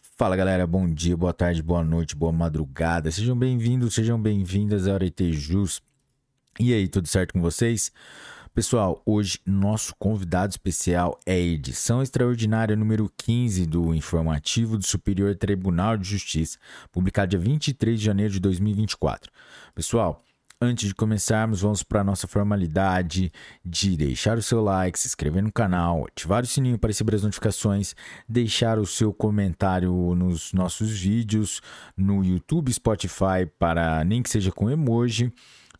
Fala galera, bom dia, boa tarde, boa noite, boa madrugada. Sejam bem-vindos, sejam bem-vindas ao Jus. E aí, tudo certo com vocês? Pessoal, hoje nosso convidado especial é a edição extraordinária número 15 do Informativo do Superior Tribunal de Justiça, publicado dia 23 de janeiro de 2024. Pessoal, Antes de começarmos, vamos para a nossa formalidade de deixar o seu like, se inscrever no canal, ativar o sininho para receber as notificações, deixar o seu comentário nos nossos vídeos no YouTube, Spotify, para nem que seja com emoji,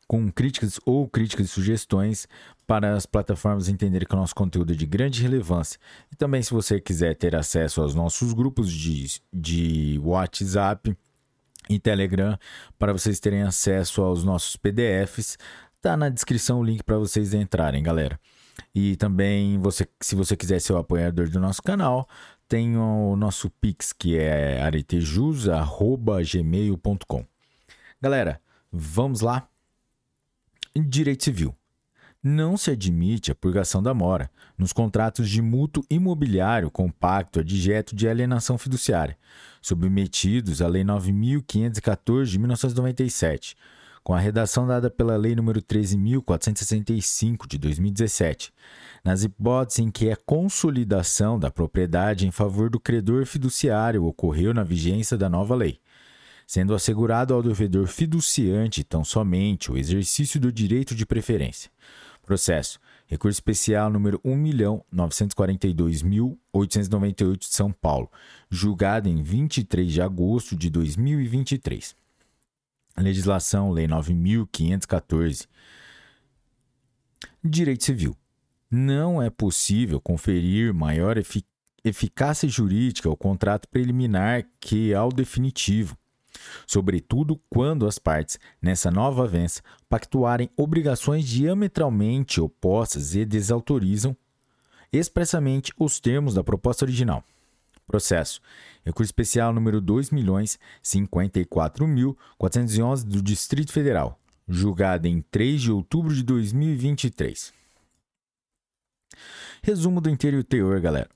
com críticas ou críticas e sugestões para as plataformas entenderem que o nosso conteúdo é de grande relevância. E também, se você quiser ter acesso aos nossos grupos de, de WhatsApp e Telegram para vocês terem acesso aos nossos PDFs. Tá na descrição o link para vocês entrarem, galera. E também, você, se você quiser ser o apoiador do nosso canal, tem o nosso Pix, que é aretejus.gmail.com. Galera, vamos lá? Direito Civil. Não se admite a purgação da mora nos contratos de mútuo imobiliário com pacto adjeto de alienação fiduciária, submetidos à Lei 9.514 de 1997, com a redação dada pela Lei nº 13.465 de 2017, nas hipóteses em que a consolidação da propriedade em favor do credor fiduciário ocorreu na vigência da nova lei sendo assegurado ao devedor fiduciante tão somente o exercício do direito de preferência. Processo. Recurso especial número 1.942.898 de São Paulo, julgado em 23 de agosto de 2023. Legislação Lei 9.514. Direito Civil. Não é possível conferir maior efic eficácia jurídica ao contrato preliminar que ao definitivo sobretudo quando as partes, nessa nova avença, pactuarem obrigações diametralmente opostas e desautorizam expressamente os termos da proposta original. Processo. Recurso especial número 2.054.411 do Distrito Federal, julgado em 3 de outubro de 2023. Resumo do interior teor, galera.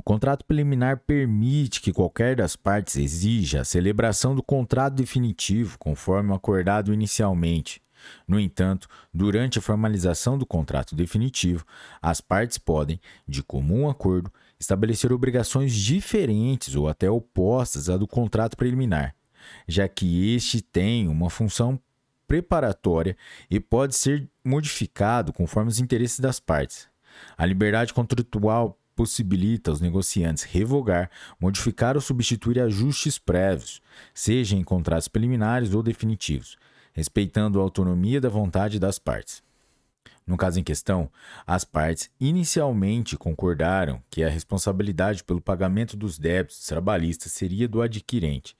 O contrato preliminar permite que qualquer das partes exija a celebração do contrato definitivo, conforme acordado inicialmente. No entanto, durante a formalização do contrato definitivo, as partes podem, de comum acordo, estabelecer obrigações diferentes ou até opostas à do contrato preliminar, já que este tem uma função preparatória e pode ser modificado conforme os interesses das partes. A liberdade contratual possibilita aos negociantes revogar, modificar ou substituir ajustes prévios, seja em contratos preliminares ou definitivos, respeitando a autonomia da vontade das partes. No caso em questão, as partes inicialmente concordaram que a responsabilidade pelo pagamento dos débitos trabalhistas seria do adquirente,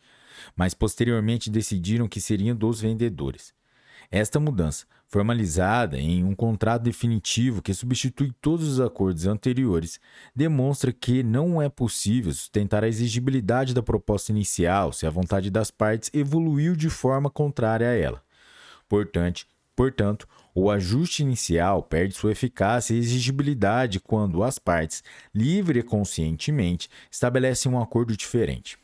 mas posteriormente decidiram que seriam dos vendedores. Esta mudança, formalizada em um contrato definitivo que substitui todos os acordos anteriores, demonstra que não é possível sustentar a exigibilidade da proposta inicial se a vontade das partes evoluiu de forma contrária a ela. Portanto, Portanto, o ajuste inicial perde sua eficácia e exigibilidade quando as partes, livre e conscientemente, estabelecem um acordo diferente.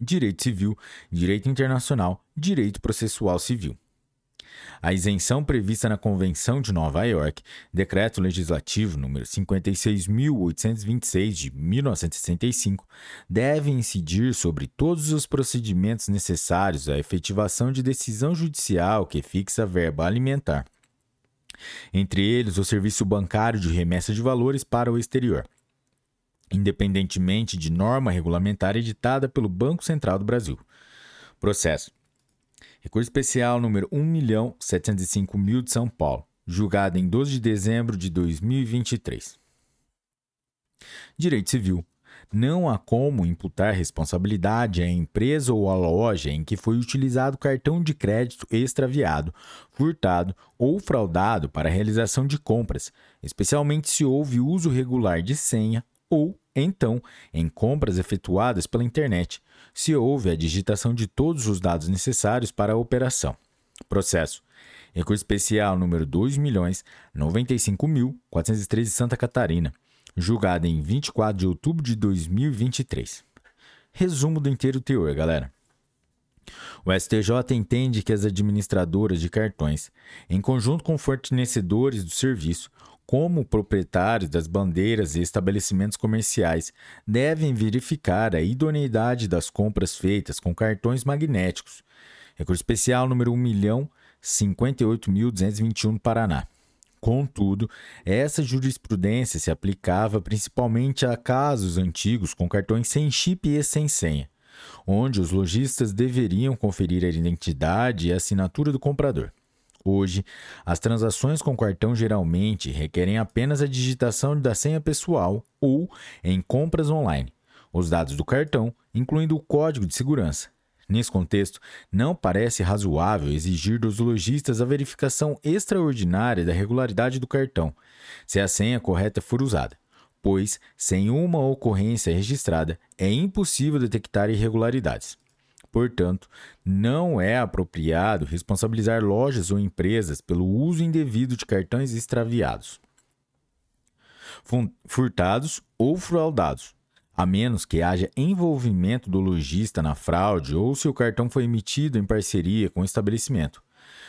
Direito civil, direito internacional, direito processual civil. A isenção prevista na Convenção de Nova York, Decreto Legislativo número 56.826 de 1965, deve incidir sobre todos os procedimentos necessários à efetivação de decisão judicial que fixa a verba alimentar. Entre eles, o serviço bancário de remessa de valores para o exterior independentemente de norma regulamentar editada pelo Banco Central do Brasil. Processo. Recurso especial número 1.705.000 de São Paulo, julgado em 12 de dezembro de 2023. Direito Civil. Não há como imputar responsabilidade à empresa ou à loja em que foi utilizado cartão de crédito extraviado, furtado ou fraudado para a realização de compras, especialmente se houve uso regular de senha ou então, em compras efetuadas pela internet, se houve a digitação de todos os dados necessários para a operação. Processo. Recurso especial número 2.095.413 Santa Catarina, julgado em 24 de outubro de 2023. Resumo do inteiro teor, galera. O STJ entende que as administradoras de cartões, em conjunto com fornecedores do serviço, como proprietários das bandeiras e estabelecimentos comerciais, devem verificar a idoneidade das compras feitas com cartões magnéticos. Recurso especial número 1.058.221 no Paraná. Contudo, essa jurisprudência se aplicava principalmente a casos antigos com cartões sem chip e sem senha, onde os lojistas deveriam conferir a identidade e a assinatura do comprador. Hoje, as transações com cartão geralmente requerem apenas a digitação da senha pessoal ou em compras online, os dados do cartão, incluindo o código de segurança. Nesse contexto, não parece razoável exigir dos lojistas a verificação extraordinária da regularidade do cartão, se a senha correta for usada, pois, sem uma ocorrência registrada, é impossível detectar irregularidades. Portanto, não é apropriado responsabilizar lojas ou empresas pelo uso indevido de cartões extraviados, furtados ou fraudados, a menos que haja envolvimento do lojista na fraude ou se o cartão foi emitido em parceria com o estabelecimento.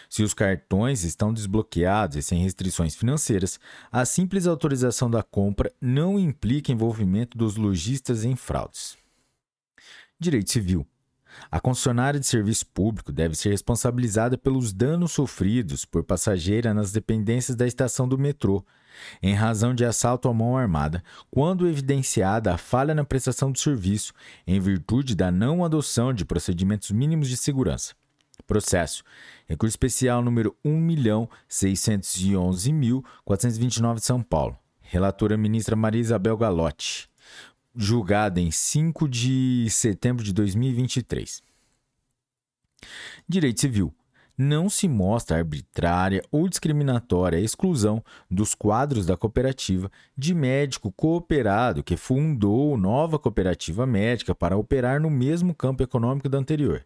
Se os cartões estão desbloqueados e sem restrições financeiras, a simples autorização da compra não implica envolvimento dos lojistas em fraudes. Direito Civil a concessionária de serviço público deve ser responsabilizada pelos danos sofridos por passageira nas dependências da estação do metrô, em razão de assalto à mão armada, quando evidenciada a falha na prestação do serviço, em virtude da não adoção de procedimentos mínimos de segurança. Processo. Recurso especial número 1.611.429 de São Paulo. Relatora ministra Maria Isabel Galotti julgada em 5 de setembro de 2023. Direito Civil. Não se mostra arbitrária ou discriminatória a exclusão dos quadros da cooperativa de médico cooperado que fundou nova cooperativa médica para operar no mesmo campo econômico da anterior,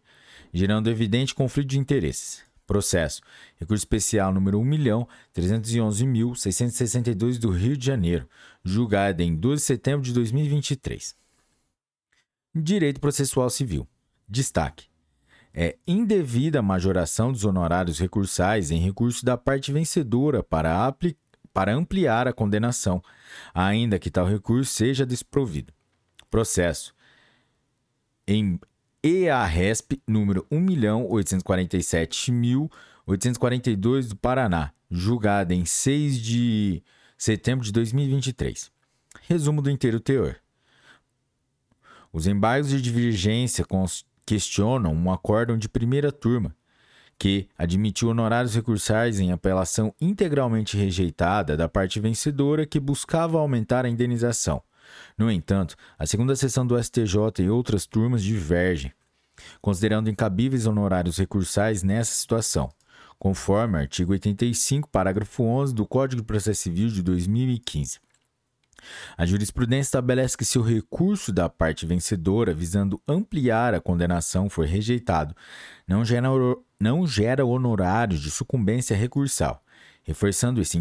gerando evidente conflito de interesses. Processo. Recurso especial número 1.311.662 do Rio de Janeiro, julgado em 12 de setembro de 2023. Direito processual civil. Destaque. É indevida a majoração dos honorários recursais em recurso da parte vencedora para, para ampliar a condenação, ainda que tal recurso seja desprovido. Processo. Em EARESP número 1.847.842 do Paraná, julgada em 6 de setembro de 2023. Resumo do inteiro teor. Os embargos de divergência questionam um acórdão de primeira turma que admitiu honorários recursais em apelação integralmente rejeitada da parte vencedora que buscava aumentar a indenização no entanto, a segunda sessão do STJ e outras turmas divergem, considerando incabíveis honorários recursais nessa situação, conforme artigo 85, parágrafo 11 do Código de Processo Civil de 2015. A jurisprudência estabelece que se o recurso da parte vencedora visando ampliar a condenação for rejeitado, não gera, não gera honorários de sucumbência recursal, Reforçando esse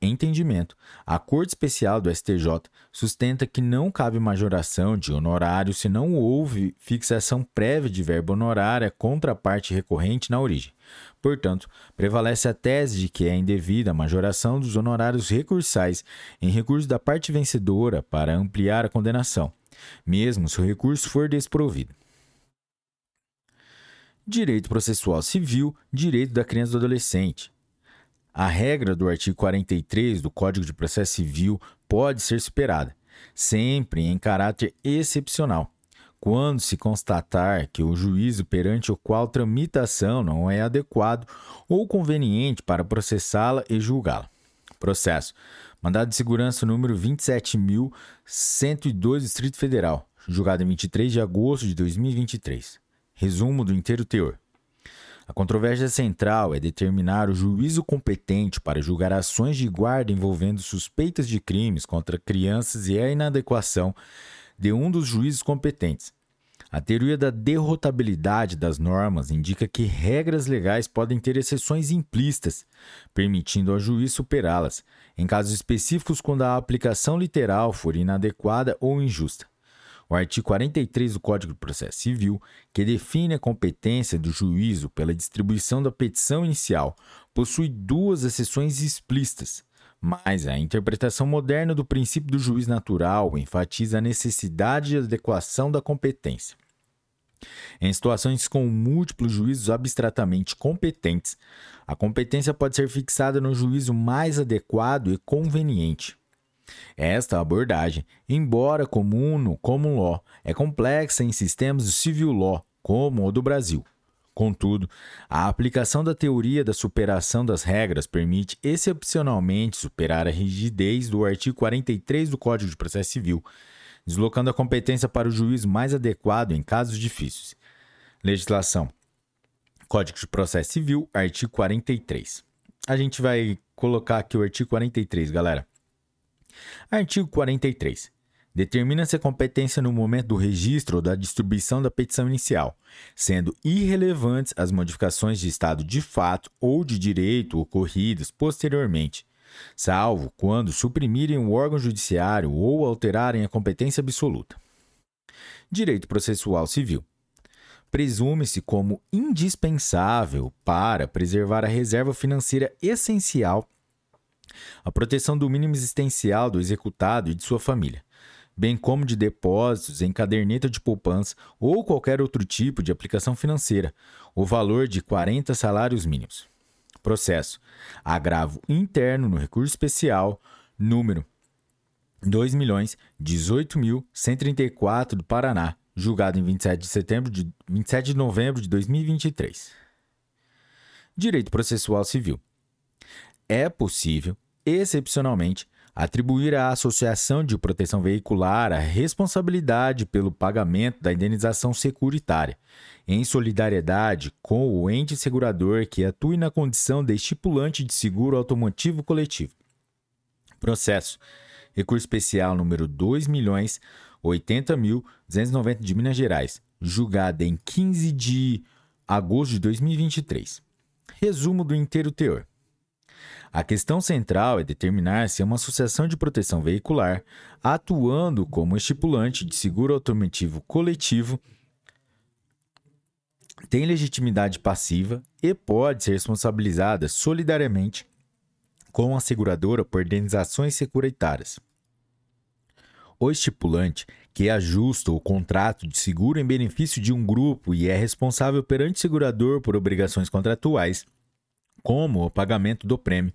entendimento, a Corte Especial do STJ sustenta que não cabe majoração de honorário se não houve fixação prévia de verba honorária contra a parte recorrente na origem. Portanto, prevalece a tese de que é indevida a majoração dos honorários recursais em recurso da parte vencedora para ampliar a condenação, mesmo se o recurso for desprovido. Direito processual civil, direito da criança e do adolescente. A regra do artigo 43 do Código de Processo Civil pode ser superada, sempre em caráter excepcional, quando se constatar que o juízo perante o qual tramitação não é adequado ou conveniente para processá-la e julgá-la. Processo. Mandado de segurança número 27.102, Distrito Federal, julgado em 23 de agosto de 2023. Resumo do inteiro teor. A controvérsia central é determinar o juízo competente para julgar ações de guarda envolvendo suspeitas de crimes contra crianças e a inadequação de um dos juízes competentes. A teoria da derrotabilidade das normas indica que regras legais podem ter exceções implícitas, permitindo ao juiz superá-las, em casos específicos quando a aplicação literal for inadequada ou injusta. O artigo 43 do Código de Processo Civil, que define a competência do juízo pela distribuição da petição inicial, possui duas exceções explícitas, mas a interpretação moderna do princípio do juiz natural enfatiza a necessidade de adequação da competência. Em situações com múltiplos juízos abstratamente competentes, a competência pode ser fixada no juízo mais adequado e conveniente. Esta abordagem, embora comum no common law, é complexa em sistemas de civil law, como o do Brasil. Contudo, a aplicação da teoria da superação das regras permite excepcionalmente superar a rigidez do artigo 43 do Código de Processo Civil, deslocando a competência para o juízo mais adequado em casos difíceis. Legislação. Código de Processo Civil, artigo 43. A gente vai colocar aqui o artigo 43, galera. Artigo 43. Determina-se a competência no momento do registro ou da distribuição da petição inicial, sendo irrelevantes as modificações de estado de fato ou de direito ocorridas posteriormente, salvo quando suprimirem o órgão judiciário ou alterarem a competência absoluta. Direito processual civil. Presume-se como indispensável para preservar a reserva financeira essencial a proteção do mínimo existencial do executado e de sua família, bem como de depósitos em caderneta de poupança ou qualquer outro tipo de aplicação financeira, o valor de 40 salários mínimos. Processo: agravo interno no recurso especial número 2.018.134 do Paraná, julgado em 27 de setembro de 27 de novembro de 2023. Direito processual civil. É possível, excepcionalmente, atribuir à Associação de Proteção Veicular a responsabilidade pelo pagamento da indenização securitária, em solidariedade com o ente segurador que atue na condição de estipulante de seguro automotivo coletivo. Processo. Recurso especial número 2.080.290 de Minas Gerais, julgado em 15 de agosto de 2023. Resumo do inteiro teor. A questão central é determinar se é uma associação de proteção veicular, atuando como estipulante de seguro automotivo coletivo, tem legitimidade passiva e pode ser responsabilizada solidariamente com a seguradora por indenizações securitárias. O estipulante, que ajusta o contrato de seguro em benefício de um grupo e é responsável perante o segurador por obrigações contratuais, como o pagamento do prêmio,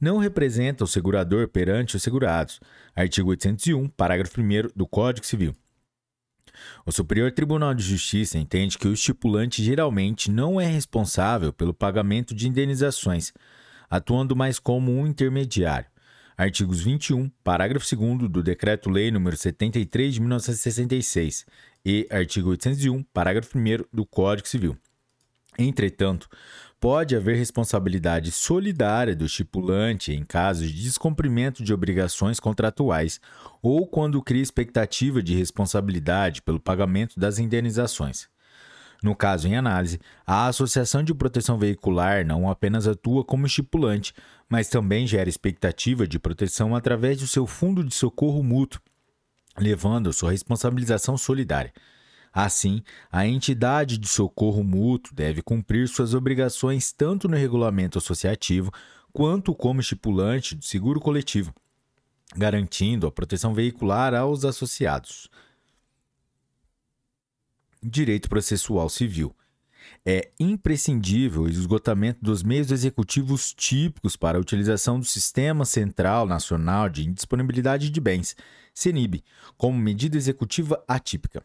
não representa o segurador perante os segurados. Artigo 801, parágrafo 1 do Código Civil. O Superior Tribunal de Justiça entende que o estipulante geralmente não é responsável pelo pagamento de indenizações, atuando mais como um intermediário. Artigos 21, parágrafo 2 do Decreto-Lei nº 73 de 1966 e artigo 801, parágrafo 1 do Código Civil. Entretanto, pode haver responsabilidade solidária do estipulante em caso de descumprimento de obrigações contratuais ou quando cria expectativa de responsabilidade pelo pagamento das indenizações. No caso em análise, a Associação de Proteção Veicular não apenas atua como estipulante, mas também gera expectativa de proteção através do seu fundo de socorro mútuo, levando a sua responsabilização solidária. Assim, a entidade de socorro mútuo deve cumprir suas obrigações tanto no regulamento associativo quanto como estipulante do seguro coletivo, garantindo a proteção veicular aos associados. Direito processual civil. É imprescindível o esgotamento dos meios executivos típicos para a utilização do Sistema Central Nacional de Indisponibilidade de Bens, CENIB, como medida executiva atípica.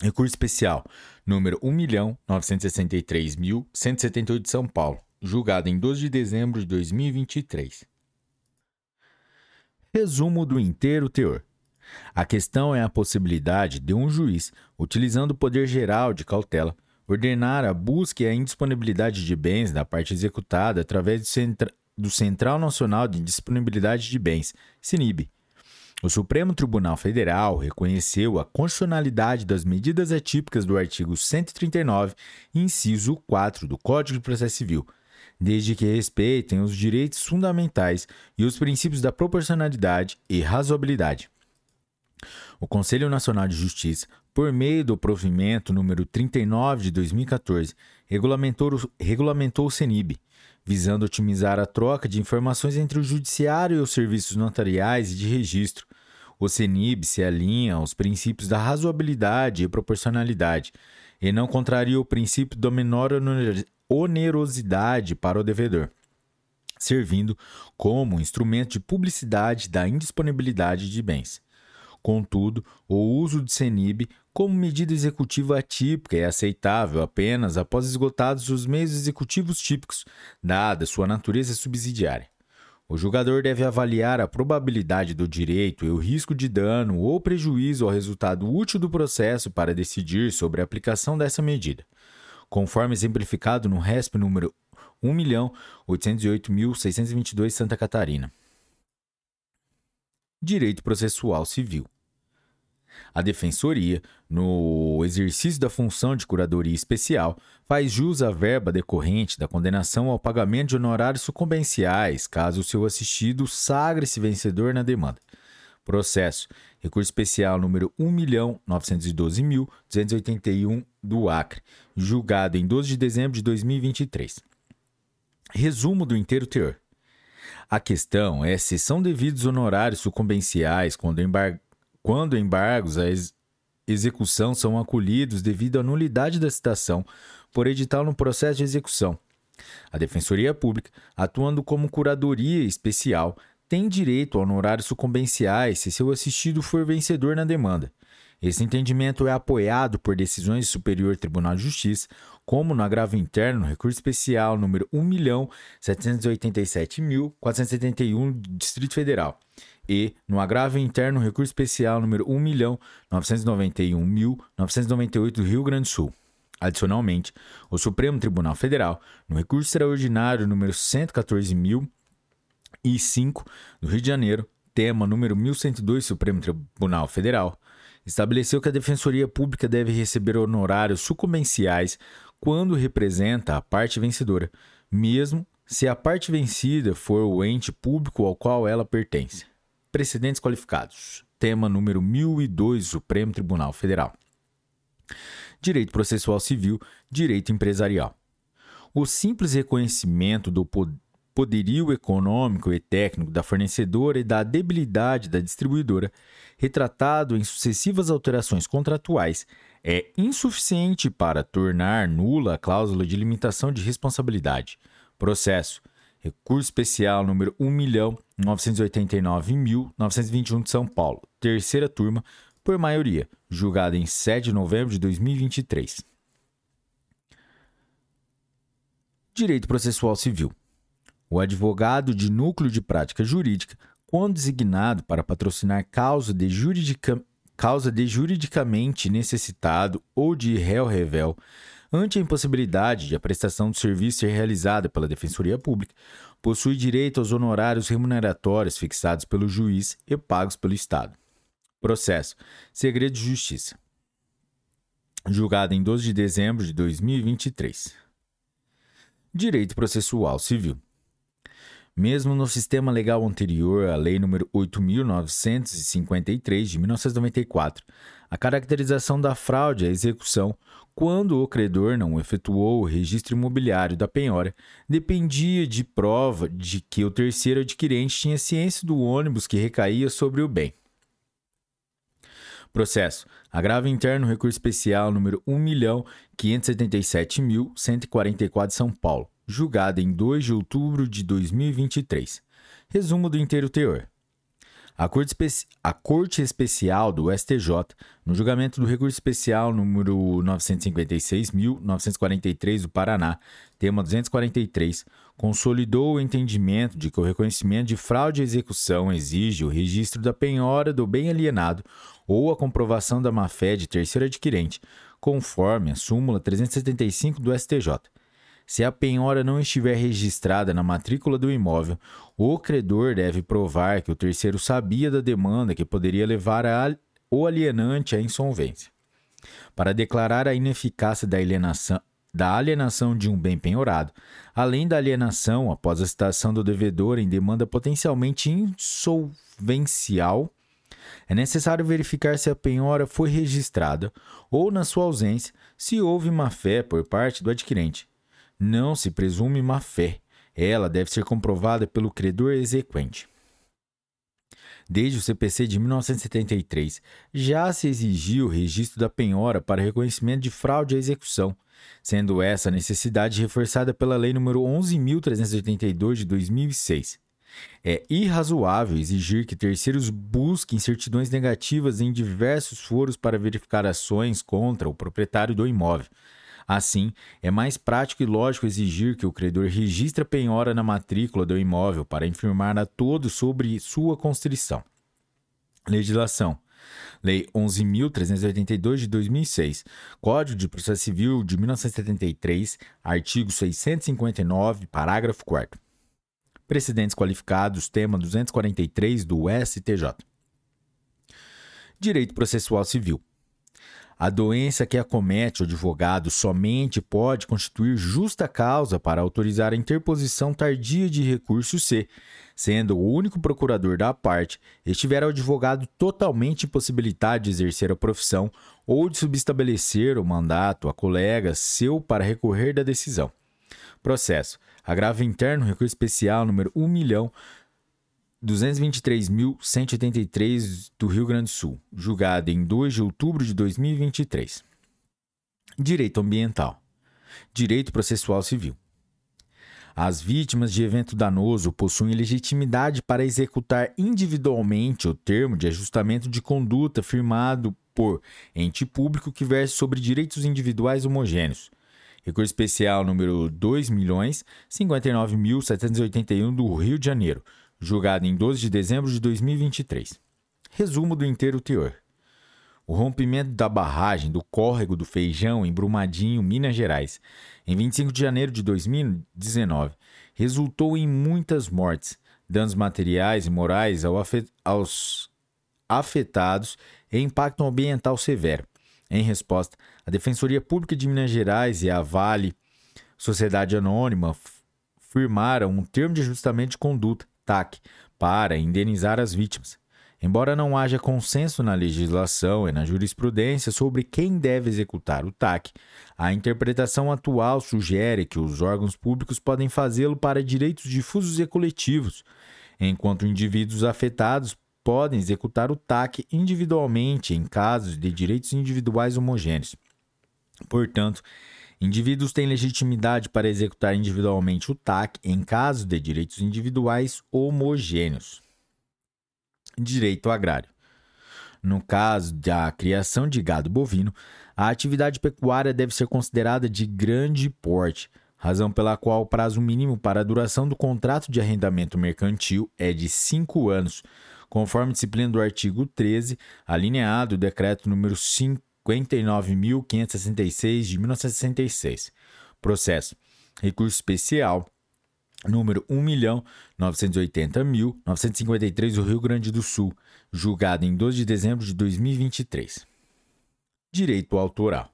Recurso especial número 1.963.178 de São Paulo, julgado em 12 de dezembro de 2023. Resumo do inteiro teor. A questão é a possibilidade de um juiz, utilizando o poder geral de cautela, ordenar a busca e a indisponibilidade de bens da parte executada através do, Centra do Central Nacional de Indisponibilidade de Bens, CINIB, o Supremo Tribunal Federal reconheceu a constitucionalidade das medidas atípicas do artigo 139, inciso 4 do Código de Processo Civil, desde que respeitem os direitos fundamentais e os princípios da proporcionalidade e razoabilidade. O Conselho Nacional de Justiça, por meio do provimento número 39 de 2014, regulamentou, regulamentou o CENIB, visando otimizar a troca de informações entre o Judiciário e os serviços notariais e de registro. O CENIB se alinha aos princípios da razoabilidade e proporcionalidade e não contraria o princípio da menor onerosidade para o devedor, servindo como instrumento de publicidade da indisponibilidade de bens. Contudo, o uso do CENIB como medida executiva atípica é aceitável apenas após esgotados os meios executivos típicos, dada sua natureza subsidiária. O julgador deve avaliar a probabilidade do direito e o risco de dano ou prejuízo ao resultado útil do processo para decidir sobre a aplicação dessa medida, conforme exemplificado no RESP número 1.808.622 Santa Catarina. Direito processual civil. A Defensoria, no exercício da função de curadoria especial, faz jus à verba decorrente da condenação ao pagamento de honorários sucumbenciais, caso o seu assistido sagre-se vencedor na demanda. Processo. Recurso especial número 1.912.281 do Acre, julgado em 12 de dezembro de 2023. Resumo do inteiro teor. A questão é se são devidos honorários sucumbenciais quando embar quando embargos à ex execução são acolhidos devido à nulidade da citação por edital no processo de execução. A Defensoria Pública, atuando como curadoria especial, tem direito a honorários sucumbenciais se seu assistido for vencedor na demanda. Esse entendimento é apoiado por decisões do Superior Tribunal de Justiça, como no agravo interno, recurso especial número 1.787.471 do Distrito Federal, e, no agravo interno, recurso especial número 1.991.998 do Rio Grande do Sul. Adicionalmente, o Supremo Tribunal Federal, no recurso extraordinário número 114.005 do Rio de Janeiro, tema número 1102 Supremo Tribunal Federal, estabeleceu que a Defensoria Pública deve receber honorários sucumbenciais quando representa a parte vencedora, mesmo se a parte vencida for o ente público ao qual ela pertence. Precedentes qualificados. Tema número 1002, Supremo Tribunal Federal. Direito processual civil, direito empresarial. O simples reconhecimento do poderio econômico e técnico da fornecedora e da debilidade da distribuidora, retratado em sucessivas alterações contratuais, é insuficiente para tornar nula a cláusula de limitação de responsabilidade. Processo Recurso especial número 1.989.921 de São Paulo, terceira turma, por maioria, julgada em 7 de novembro de 2023. Direito processual civil. O advogado de núcleo de prática jurídica, quando designado para patrocinar causa de, juridica, causa de juridicamente necessitado ou de réu revel, ante a impossibilidade de a prestação do serviço ser realizada pela Defensoria Pública, possui direito aos honorários remuneratórios fixados pelo juiz e pagos pelo Estado. Processo: Segredo de Justiça. Julgado em 12 de dezembro de 2023. Direito Processual Civil. Mesmo no sistema legal anterior à Lei nº 8.953 de 1994, a caracterização da fraude à execução quando o credor não efetuou o registro imobiliário da penhora, dependia de prova de que o terceiro adquirente tinha ciência do ônibus que recaía sobre o bem. Processo. Agravo interno recurso especial número 1.577.144 São Paulo, julgado em 2 de outubro de 2023. Resumo do inteiro teor. A Corte, a Corte, Especial do STJ, no julgamento do recurso especial número 956.943 do Paraná, tema 243, consolidou o entendimento de que o reconhecimento de fraude à execução exige o registro da penhora do bem alienado ou a comprovação da má-fé de terceiro adquirente, conforme a súmula 375 do STJ. Se a penhora não estiver registrada na matrícula do imóvel, o credor deve provar que o terceiro sabia da demanda que poderia levar a, o alienante à insolvência. Para declarar a ineficácia da alienação, da alienação de um bem penhorado, além da alienação após a citação do devedor em demanda potencialmente insolvencial, é necessário verificar se a penhora foi registrada ou, na sua ausência, se houve má-fé por parte do adquirente. Não se presume má-fé. Ela deve ser comprovada pelo credor exequente. Desde o CPC de 1973, já se exigiu o registro da penhora para reconhecimento de fraude à execução, sendo essa necessidade reforçada pela Lei nº 11.382 de 2006. É irrazoável exigir que terceiros busquem certidões negativas em diversos foros para verificar ações contra o proprietário do imóvel. Assim, é mais prático e lógico exigir que o credor registre a penhora na matrícula do imóvel para informar a todos sobre sua constrição. Legislação. Lei 11.382 de 2006, Código de Processo Civil de 1973, artigo 659, parágrafo 4 Precedentes qualificados, tema 243 do STJ. Direito processual civil. A doença que acomete o advogado somente pode constituir justa causa para autorizar a interposição tardia de recurso se, sendo o único procurador da parte, estiver o advogado totalmente impossibilitado de exercer a profissão ou de subestabelecer o mandato a colega seu para recorrer da decisão. Processo. Agravo interno, recurso especial número 1 milhão 223.183 do Rio Grande do Sul, julgado em 2 de outubro de 2023. Direito ambiental. Direito processual civil. As vítimas de evento danoso possuem legitimidade para executar individualmente o termo de ajustamento de conduta firmado por ente público que verse sobre direitos individuais homogêneos. Recurso especial número 2.059.781 do Rio de Janeiro, julgado em 12 de dezembro de 2023. Resumo do inteiro teor. O rompimento da barragem do córrego do Feijão em Brumadinho, Minas Gerais, em 25 de janeiro de 2019, resultou em muitas mortes, danos materiais e morais aos afetados e impacto ambiental severo. Em resposta, a Defensoria Pública de Minas Gerais e a Vale Sociedade Anônima firmaram um termo de ajustamento de conduta TAC, para indenizar as vítimas. Embora não haja consenso na legislação e na jurisprudência sobre quem deve executar o TAC, a interpretação atual sugere que os órgãos públicos podem fazê-lo para direitos difusos e coletivos, enquanto indivíduos afetados podem executar o TAC individualmente em casos de direitos individuais homogêneos. Portanto, Indivíduos têm legitimidade para executar individualmente o TAC em caso de direitos individuais homogêneos. Direito agrário. No caso da criação de gado bovino, a atividade pecuária deve ser considerada de grande porte, razão pela qual o prazo mínimo para a duração do contrato de arrendamento mercantil é de cinco anos, conforme disciplina do artigo 13, alineado do decreto número 5 59.566 de 1966. Processo. Recurso especial número 1.980.953 do Rio Grande do Sul, julgado em 12 de dezembro de 2023. Direito autoral.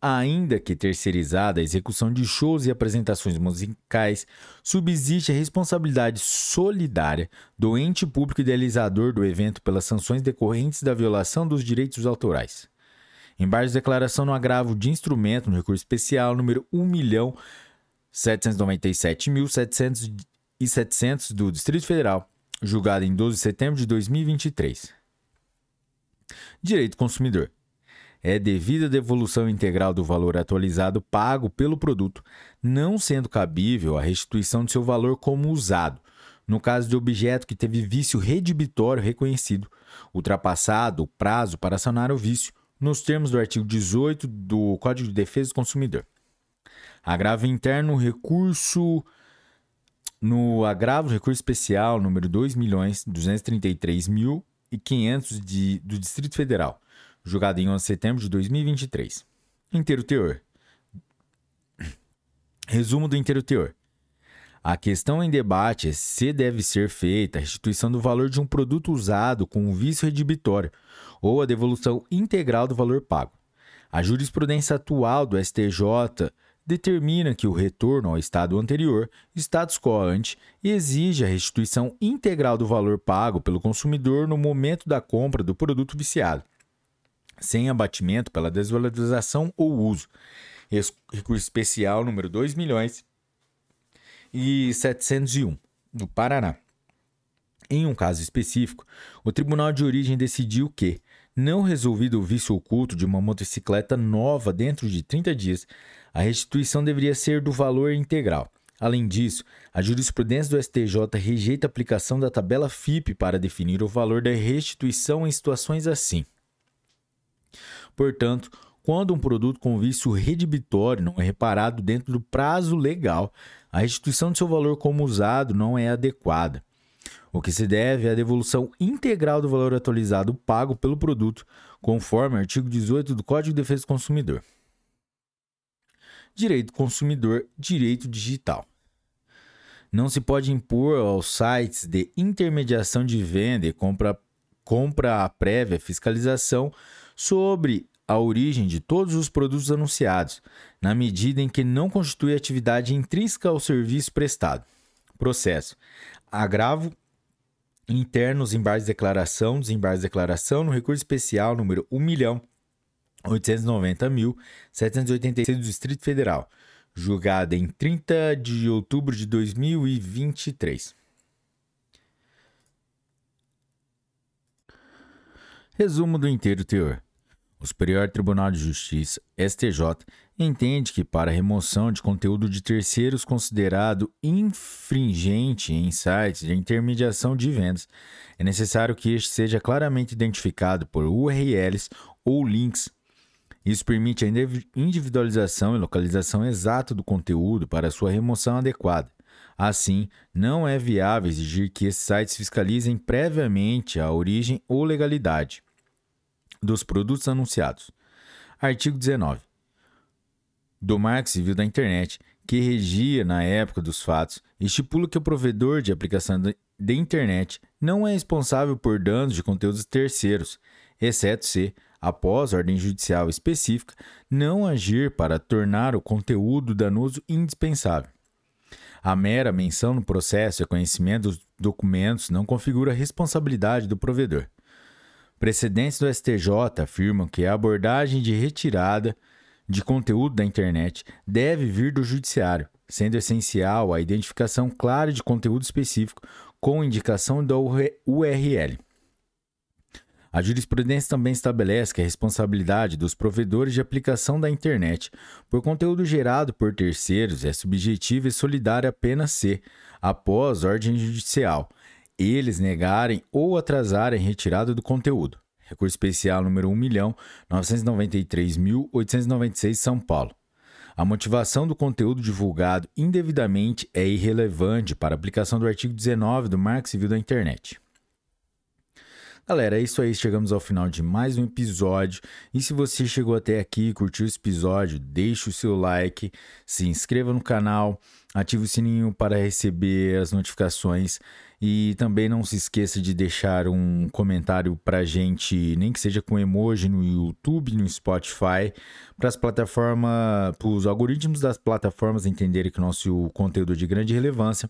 Ainda que terceirizada a execução de shows e apresentações musicais, subsiste a responsabilidade solidária do ente público idealizador do evento pelas sanções decorrentes da violação dos direitos autorais. Embaixo de declaração no agravo de instrumento no recurso especial número 1.797.700 do Distrito Federal, julgado em 12 de setembro de 2023. Direito consumidor. É devida a devolução integral do valor atualizado pago pelo produto, não sendo cabível a restituição de seu valor como usado, no caso de objeto que teve vício redibitório reconhecido, ultrapassado o prazo para sanar o vício nos termos do artigo 18 do Código de Defesa do Consumidor. Agravo interno, recurso. No agravo, recurso especial número 2.233.500 do Distrito Federal, julgado em 11 de setembro de 2023. Inteiro teor. Resumo do inteiro teor. A questão em debate é se deve ser feita a restituição do valor de um produto usado com um vício redibitório ou a devolução integral do valor pago. A jurisprudência atual do STJ determina que o retorno ao estado anterior, status quo ante, exige a restituição integral do valor pago pelo consumidor no momento da compra do produto viciado, sem abatimento pela desvalorização ou uso. Recurso especial número 2 milhões e 701, no Paraná. Em um caso específico, o tribunal de origem decidiu que, não resolvido o vício oculto de uma motocicleta nova dentro de 30 dias, a restituição deveria ser do valor integral. Além disso, a jurisprudência do STJ rejeita a aplicação da tabela FIP para definir o valor da restituição em situações assim. Portanto, quando um produto com vício redibitório não é reparado dentro do prazo legal, a restituição de seu valor como usado não é adequada. O que se deve é a devolução integral do valor atualizado pago pelo produto, conforme o artigo 18 do Código de Defesa do Consumidor. Direito do consumidor, direito digital. Não se pode impor aos sites de intermediação de venda e compra, compra prévia fiscalização sobre a origem de todos os produtos anunciados, na medida em que não constitui atividade intrínseca ao serviço prestado. Processo. Agravo interno, desembarque de declaração, desembarque de declaração no recurso especial número 1 milhão 890.786 do Distrito Federal, julgada em 30 de outubro de 2023. Resumo do inteiro teor. O Superior Tribunal de Justiça, STJ, entende que para remoção de conteúdo de terceiros considerado infringente em sites de intermediação de vendas, é necessário que este seja claramente identificado por URLs ou links. Isso permite a individualização e localização exata do conteúdo para sua remoção adequada. Assim, não é viável exigir que esses sites fiscalizem previamente a origem ou legalidade dos produtos anunciados. Artigo 19. Do Marco Civil da Internet, que regia na época dos fatos, estipula que o provedor de aplicação de internet não é responsável por danos de conteúdos terceiros, exceto se, após ordem judicial específica, não agir para tornar o conteúdo danoso indispensável. A mera menção no processo e conhecimento dos documentos não configura a responsabilidade do provedor. Precedentes do STJ afirmam que a abordagem de retirada de conteúdo da internet deve vir do judiciário, sendo essencial a identificação clara de conteúdo específico com indicação da URL. A jurisprudência também estabelece que a responsabilidade dos provedores de aplicação da internet por conteúdo gerado por terceiros é subjetiva e solidária apenas se, após ordem judicial, eles negarem ou atrasarem retirada do conteúdo. Recurso especial número 1.993.896 São Paulo. A motivação do conteúdo divulgado indevidamente é irrelevante para a aplicação do artigo 19 do Marco Civil da Internet. Galera, é isso aí. Chegamos ao final de mais um episódio. E se você chegou até aqui e curtiu esse episódio, deixe o seu like, se inscreva no canal, ative o sininho para receber as notificações. E também não se esqueça de deixar um comentário pra gente, nem que seja com emoji no YouTube, no Spotify, para as plataformas, para os algoritmos das plataformas entenderem que o nosso conteúdo é de grande relevância.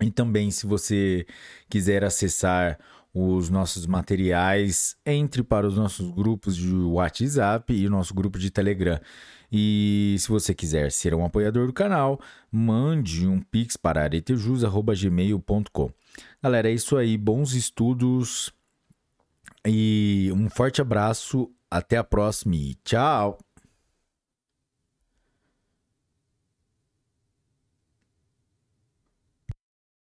E também, se você quiser acessar os nossos materiais, entre para os nossos grupos de WhatsApp e o nosso grupo de Telegram. E se você quiser ser um apoiador do canal, mande um pix para aretejus.gmail.com. Galera, é isso aí. Bons estudos e um forte abraço. Até a próxima e tchau!